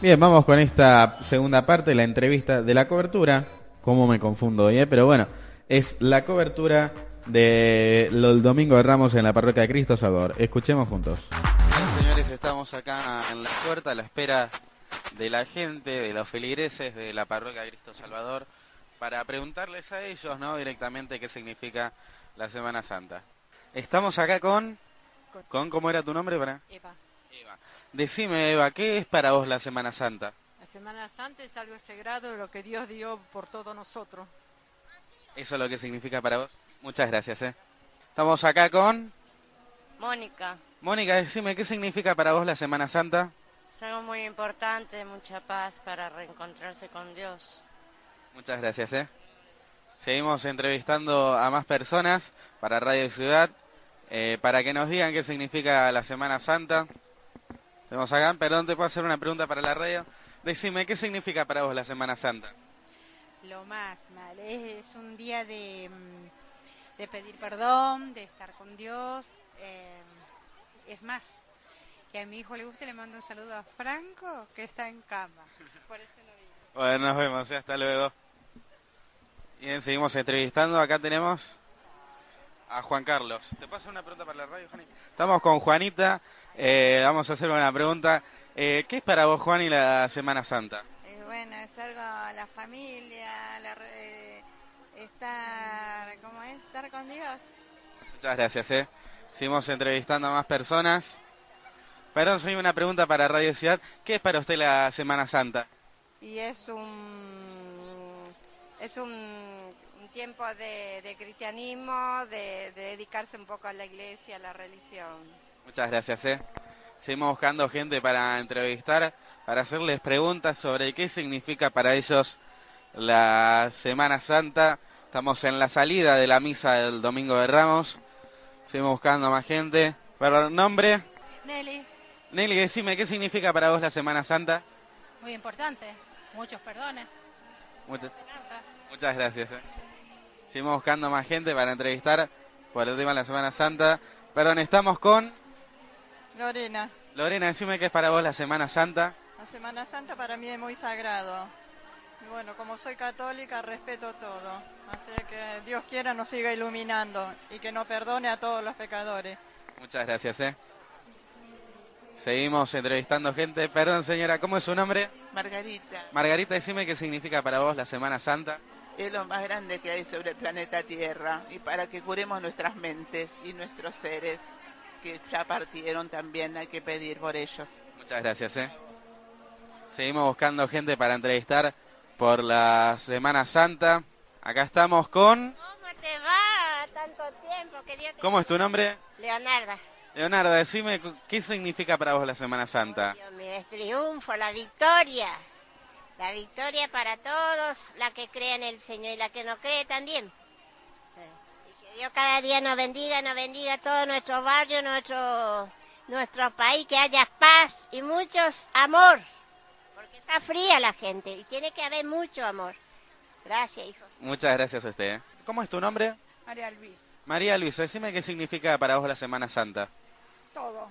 Bien, vamos con esta segunda parte, la entrevista de la cobertura. ¿Cómo me confundo hoy, eh? Pero bueno, es la cobertura del Domingo de Ramos en la Parroquia de Cristo Salvador. Escuchemos juntos. Bien, señores, estamos acá en la puerta a la espera de la gente, de los feligreses de la Parroquia de Cristo Salvador, para preguntarles a ellos, ¿no? Directamente qué significa la Semana Santa. Estamos acá con... ¿Con cómo era tu nombre? Para? Eva. Eva. Decime, Eva, ¿qué es para vos la Semana Santa? La Semana Santa es algo sagrado, lo que Dios dio por todos nosotros. ¿Eso es lo que significa para vos? Muchas gracias, ¿eh? Estamos acá con... Mónica, Mónica, decime, ¿qué significa para vos la Semana Santa? es algo muy importante, mucha paz para reencontrarse con Dios. Muchas gracias, ¿eh? Seguimos entrevistando a más personas para Radio Ciudad, eh, para que nos digan qué significa la Semana Santa. Tenemos acá, perdón, te puedo hacer una pregunta para la radio. Decime, ¿qué significa para vos la Semana Santa? Lo más mal, es, es un día de, mm, de pedir perdón, de estar con Dios. eh, es más, que a mi hijo le guste, le mando un saludo a Franco, que está en cama. Por eso lo digo. Bueno, nos vemos, ¿eh? hasta luego. Bien, seguimos entrevistando. Acá tenemos a Juan Carlos. ¿Te paso una pregunta para la radio, Juanita? Estamos con Juanita. eh, vamos a hacer una pregunta. Eh, ¿Qué es para vos, Juan, y la Semana Santa? Eh, bueno, es algo, la familia, la re- estar, ¿cómo es? Estar con Dios. Muchas gracias, ¿eh? Seguimos entrevistando a más personas. Perdón, soy una pregunta para Radio Ciudad. ¿Qué es para usted la Semana Santa? Y es un, es un, tiempo de, de cristianismo, de, de dedicarse un poco a la iglesia, a la religión. Muchas gracias, ¿eh? Seguimos buscando gente para entrevistar, para hacerles preguntas sobre qué significa para ellos la Semana Santa. Estamos en la salida de la misa del Domingo de Ramos. Seguimos buscando más gente. Perdón, nombre. Nelly, Nelly, decime, ¿qué significa para vos la Semana Santa? muy importante, muchos perdones. Muchas, muchas gracias. ¿eh? Seguimos buscando más gente para entrevistar por el tema de la Semana Santa. Perdón, estamos con Lorena, Lorena, decime qué es para vos la Semana Santa. la Semana Santa para mí es muy sagrado. Y bueno, como soy católica, respeto todo. Así que Dios quiera nos siga iluminando y que nos perdone a todos los pecadores. Muchas gracias, ¿eh? Seguimos entrevistando gente. Perdón, señora, ¿cómo es su nombre? Margarita, Margarita, decime qué significa para vos la Semana Santa. Es lo más grande que hay sobre el planeta Tierra y para que curemos nuestras mentes y nuestros seres que ya partieron también hay que pedir por ellos. Muchas gracias, ¿eh? Seguimos buscando gente para entrevistar por la Semana Santa. Acá estamos con... ¿Cómo te va? Tanto tiempo, que Dios te... ¿Cómo es tu nombre? Leonarda. Leonardo, decime qué significa para vos la Semana Santa. Dios mío, es triunfo, la victoria. La victoria para todos, la que cree en el Señor y la que no cree también. Y que Dios cada día nos bendiga, nos bendiga todo nuestro barrio, nuestro, nuestro país, que haya paz y muchos amor. Porque está fría la gente y tiene que haber mucho amor. Gracias, hijo. Muchas gracias a usted. ¿eh? ¿Cómo es tu nombre? María Luis, María Luisa, decime qué significa para vos la Semana Santa. todo,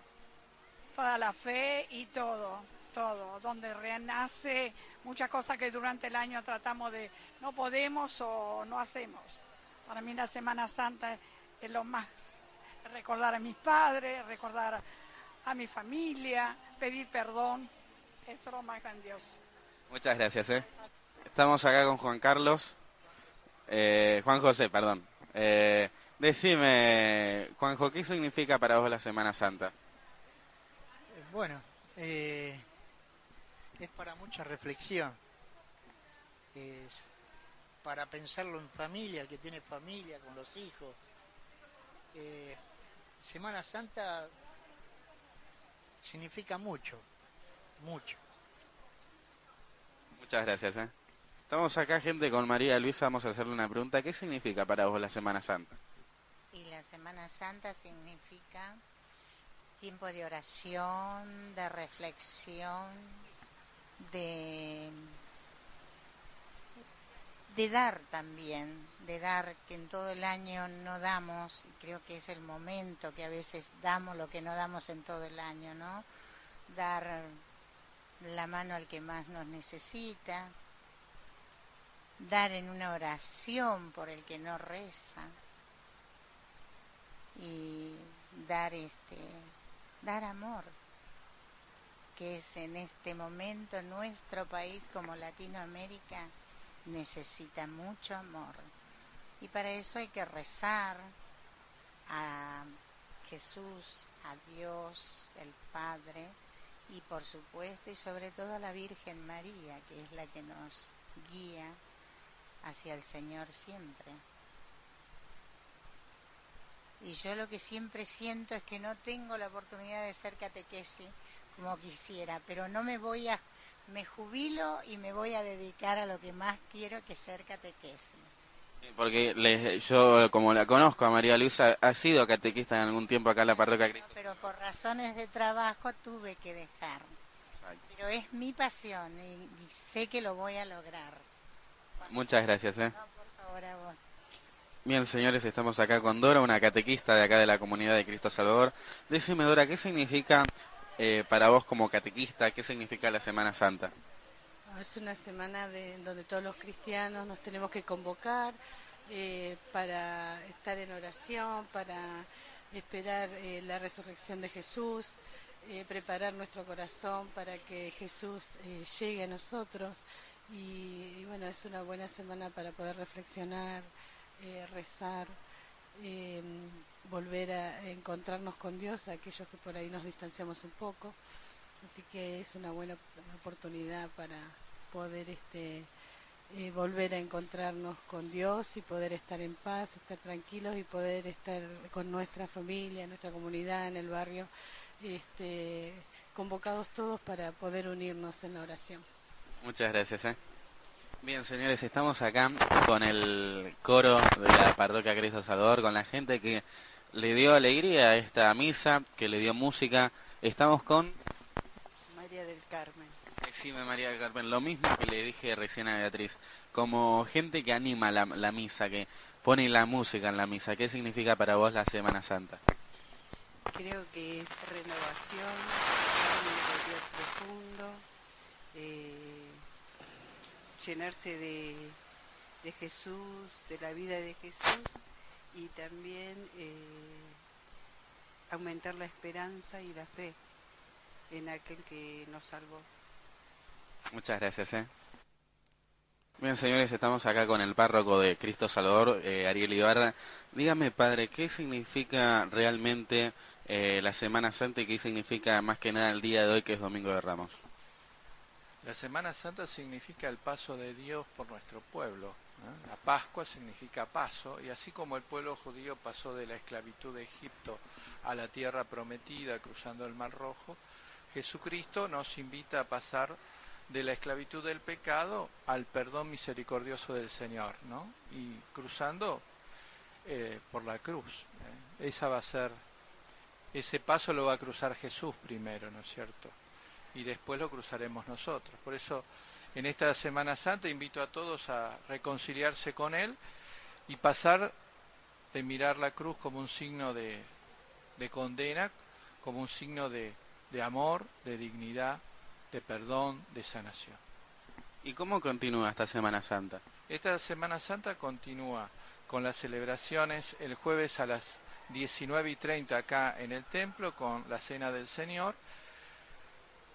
toda la fe y todo, todo, donde renace muchas cosas que durante el año tratamos de no podemos o no hacemos. Para mí la Semana Santa es lo más, recordar a mis padres, recordar a mi familia, pedir perdón, eso es lo más grandioso. Muchas gracias, ¿eh? Estamos acá con Juan Carlos, eh, Juan José, perdón. Eh, decime, Juanjo, ¿qué significa para vos la Semana Santa? Bueno, eh, es para mucha reflexión. Es para pensarlo en familia, el que tiene familia, con los hijos. Eh, Semana Santa significa mucho, mucho. Muchas gracias, ¿eh? Estamos acá, gente, con María Luisa. Vamos a hacerle una pregunta. ¿Qué significa para vos la Semana Santa? Y la Semana Santa significa tiempo de oración, de reflexión, de, dar también, de dar que en todo el año no damos, y creo que es el momento que a veces damos lo que no damos en todo el año, ¿no? Dar la mano al que más nos necesita, dar en una oración por el que no reza y dar este dar amor que es en este momento nuestro país como Latinoamérica necesita mucho amor y para eso hay que rezar a Jesús, a Dios, el Padre y por supuesto y sobre todo a la Virgen María que es la que nos guía hacia el Señor siempre. Y yo lo que siempre siento es que no tengo la oportunidad de ser catequesis como quisiera, pero no me voy a, me jubilo y me voy a dedicar a lo que más quiero que ser catequesis. Porque yo, como la conozco a María Luisa, ha sido catequista en algún tiempo acá en la parroquia Cristo. Pero por razones de trabajo tuve que dejar. Pero es mi pasión y sé que lo voy a lograr. Muchas gracias. ¿eh? No, por favor, a vos. Bien, señores, estamos acá con Dora, una catequista de acá de la comunidad de Cristo Salvador. Decime, Dora, ¿qué significa eh, para vos como catequista, qué significa la Semana Santa? Es una semana de, donde todos los cristianos nos tenemos que convocar eh, para estar en oración, para esperar eh, la resurrección de Jesús, preparar nuestro corazón para que Jesús llegue a nosotros. Y, bueno, es una buena semana para poder reflexionar, rezar, eh, volver a encontrarnos con Dios, aquellos que por ahí nos distanciamos un poco. Así que es una buena oportunidad para poder este, eh, volver a encontrarnos con Dios y poder estar en paz, estar tranquilos y poder estar con nuestra familia, nuestra comunidad, en el barrio, este, convocados todos para poder unirnos en la oración. Muchas gracias. ¿eh? Bien, señores, estamos acá con el coro de la parroquia Cristo Salvador, con la gente que le dio alegría a esta misa, que le dio música. Estamos con María del Carmen. Decime María del Carmen, lo mismo que le dije recién a Beatriz, como gente que anima la, la misa, que pone la música en la misa, ¿qué significa para vos la Semana Santa? Creo que es renovación, un interior profundo, eh, llenarse de, de Jesús, de la vida de Jesús y también eh, aumentar la esperanza y la fe en aquel que nos salvó. Muchas gracias. ¿eh? Bien, señores, estamos acá con el párroco de Cristo Salvador, eh, Ariel Ibarra. Dígame, padre, ¿qué significa realmente eh, la Semana Santa y qué significa más que nada el día de hoy, que es Domingo de Ramos? La Semana Santa significa el paso de Dios por nuestro pueblo. ¿eh? La Pascua significa paso, y así como el pueblo judío pasó de la esclavitud de Egipto a la tierra prometida cruzando el Mar Rojo, Jesucristo nos invita a pasar de la esclavitud del pecado al perdón misericordioso del Señor, ¿no? Y cruzando eh, por la cruz. ¿eh? Esa va a ser, ese paso lo va a cruzar Jesús primero, ¿no es cierto? Y después lo cruzaremos nosotros. Por eso, en esta Semana Santa invito a todos a reconciliarse con Él y pasar de mirar la cruz como un signo de, de condena, como un signo de, de amor, de dignidad, de perdón, de sanación. ¿Y cómo continúa esta Semana Santa? Esta Semana Santa continúa con las celebraciones el jueves a las 19 y 30 acá en el templo con la Cena del Señor,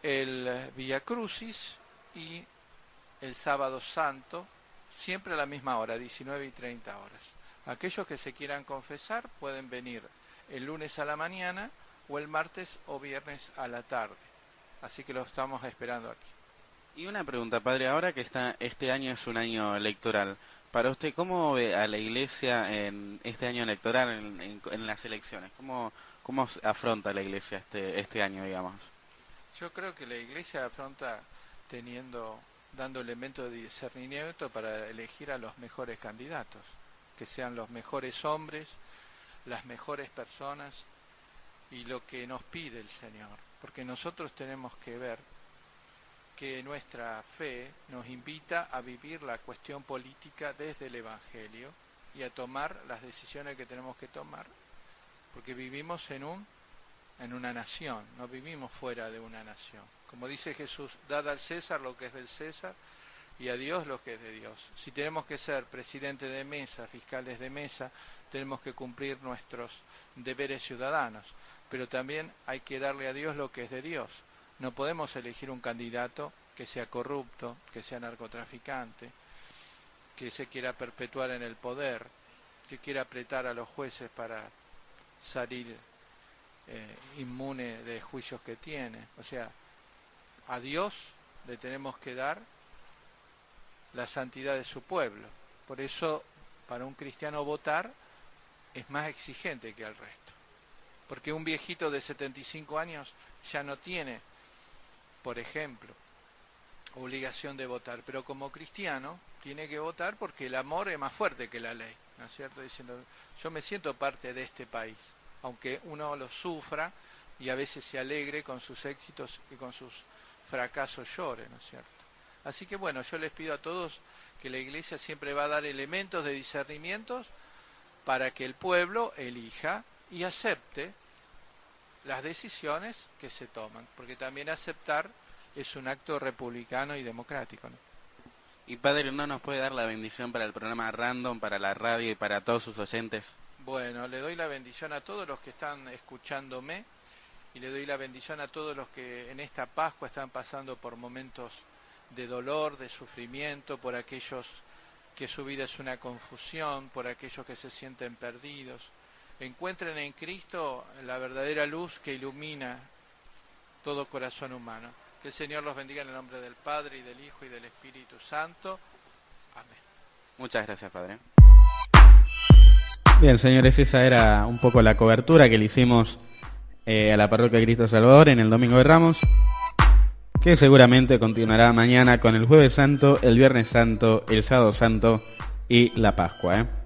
el Via Crucis y el Sábado Santo, siempre a la misma hora, 19 y 30 horas. Aquellos que se quieran confesar pueden venir el lunes a la mañana o el martes o viernes a la tarde. Así que lo estamos esperando aquí. Y una pregunta, padre, ahora que está este año es un año electoral, para usted, ¿cómo ve a la Iglesia en este año electoral, en, en, en las elecciones? ¿Cómo, ¿Cómo afronta la Iglesia este, este año, digamos? Yo creo que la Iglesia afronta teniendo, dando elementos de discernimiento para elegir a los mejores candidatos, que sean los mejores hombres, las mejores personas y lo que nos pide el Señor. Porque nosotros tenemos que ver que nuestra fe nos invita a vivir la cuestión política desde el Evangelio y a tomar las decisiones que tenemos que tomar, porque vivimos en un en una nación, no vivimos fuera de una nación. Como dice Jesús, dad al César lo que es del César y a Dios lo que es de Dios. Si tenemos que ser presidente de mesa, fiscales de mesa, tenemos que cumplir nuestros deberes ciudadanos, pero también hay que darle a Dios lo que es de Dios. No podemos elegir un candidato que sea corrupto, que sea narcotraficante, que se quiera perpetuar en el poder, que quiera apretar a los jueces para salir eh, inmune de juicios que tiene. O sea, a Dios le tenemos que dar la santidad de su pueblo. Por eso, para un cristiano votar es más exigente que el resto. Porque un viejito de 75 años ya no tiene, por ejemplo, obligación de votar, pero como cristiano tiene que votar porque el amor es más fuerte que la ley, ¿no es cierto? Diciendo, yo me siento parte de este país, aunque uno lo sufra y a veces se alegre con sus éxitos y con sus fracasos llore, ¿no es cierto? Así que bueno, yo les pido a todos que la Iglesia siempre va a dar elementos de discernimientos para que el pueblo elija y acepte las decisiones que se toman, porque también aceptar es un acto republicano y democrático. ¿no? Y Padre, ¿no nos puede dar la bendición para el programa Random, para la radio y para todos sus oyentes? Bueno, le doy la bendición a todos los que están escuchándome y le doy la bendición a todos los que en esta Pascua están pasando por momentos de dolor, de sufrimiento, por aquellos que su vida es una confusión, por aquellos que se sienten perdidos. Encuentren en Cristo la verdadera luz que ilumina todo corazón humano. Que el Señor los bendiga en el nombre del Padre y del Hijo y del Espíritu Santo. Amén. Muchas gracias, Padre. Bien, señores, esa era un poco la cobertura que le hicimos eh, a la parroquia de Cristo Salvador en el Domingo de Ramos, que seguramente continuará mañana con el Jueves Santo, el Viernes Santo, el Sábado Santo y la Pascua. ¿eh?